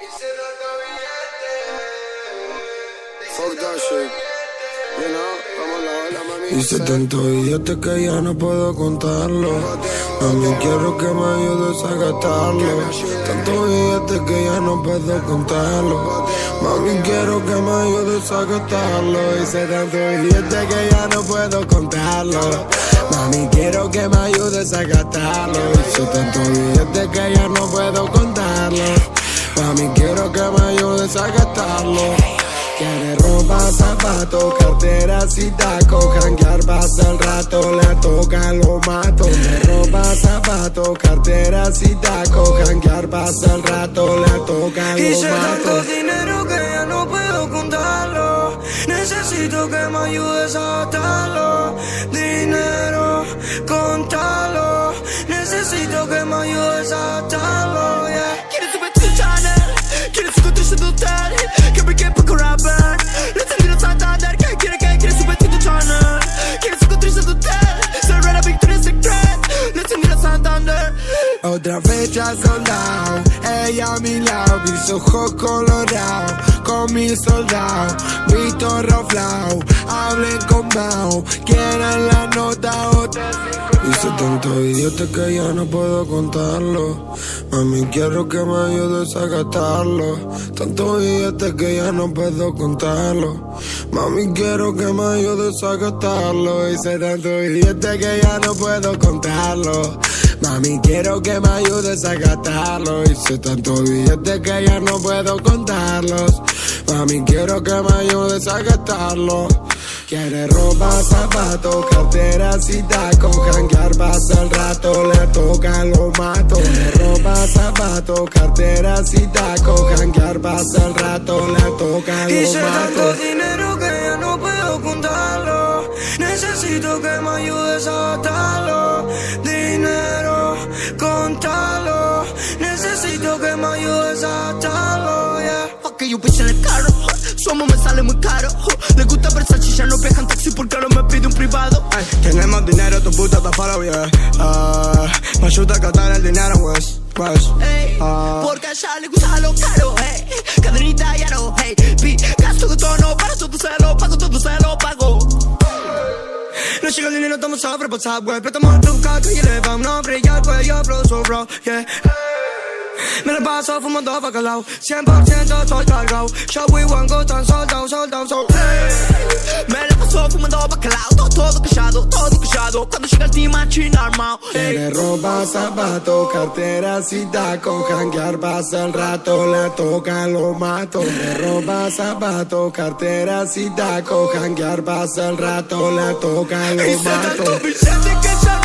Fuck that shit. You know, como la ola, mami. Hice tanto billete que ya no puedo contarlo. Mami, quiero que me ayudes a gastarlo. Tanto billete que ya no puedo contarlo. Mami, quiero que me ayudes a gastarlo. Hice tanto billete que ya no puedo contarlo. Mami, quiero que me ayudes a gastarlo. Hice tanto billete que ya no puedo contarlo. Mami, quiero que me ayudes a gastarlo. Quiere ropa, zapatos, carteras y tacos Janguear pasa el rato, le toca, lo mato De ropa, zapatos, carteras y tacos Janguear pasa el rato, le toca, Hice lo tanto mato dinero que ya no puedo contarlo. Necesito que me ayudes a gastarlo. Dinero, contalo. Necesito que me ayudes a gastarlo. Otra fecha soldado, ella a mi lado, mis ojos colorados, con mis soldados, visto roflao, hablen con Mao, quieran la nota otra. Hice tanto idiota que ya no puedo contarlo. Mami, quiero que me ayudes a gastarlo. Tanto billete que ya no puedo contarlo. Mami, quiero que me ayudes a gastarlo. Hice tanto billete que ya no puedo contarlo. Mami, quiero que me ayudes a gastarlo. Hice tanto billete que ya no puedo contarlos. Mami, quiero que me ayudes a gastarlo. Quiere ropa, zapatos, carteras y tacos. Janguear pasa el rato, le toca, lo mato. Quiere ropa, zapatos, carteras y tacos. Janguear pasa el rato, le toca, Hice lo tanto mato. dinero que ya no puedo contarlo. Necesito que me ayudes a gastarlo. Que yo piche en el carro. Su amor me sale muy caro. Le gusta Versace, ya no viaja en taxi porque ahora me pide un privado. Ay, tenemos dinero, tu puta está para yeah. Ah, me ayuda a gastar el dinero, pues. Pues. Ah. porque a ella le gusta lo caro, hey. Cadenita y aro, hey. Pi, gasto de tono, para todo se lo pago, todo se lo pago. No llega el dinero, estamos sobrepasados, güey. Pero estamos educados y elevamos. No brilla el cuello, bro, so bro, yeah. Me la paso fumando bacalao 100% estoy cargado Yo y Wango tan soldados, soldados, soldados Me la paso fumando bacalao, todo, todo callado, todo callado. Cuando llega el team machine armado, ey. Quiere ropa, zapatos, carteras y tacos. Janguear pasa el rato, le toca, lo mato. Quiere ropa, zapatos, carteras y tacos. Janguear pasa el rato, le toca, lo mato.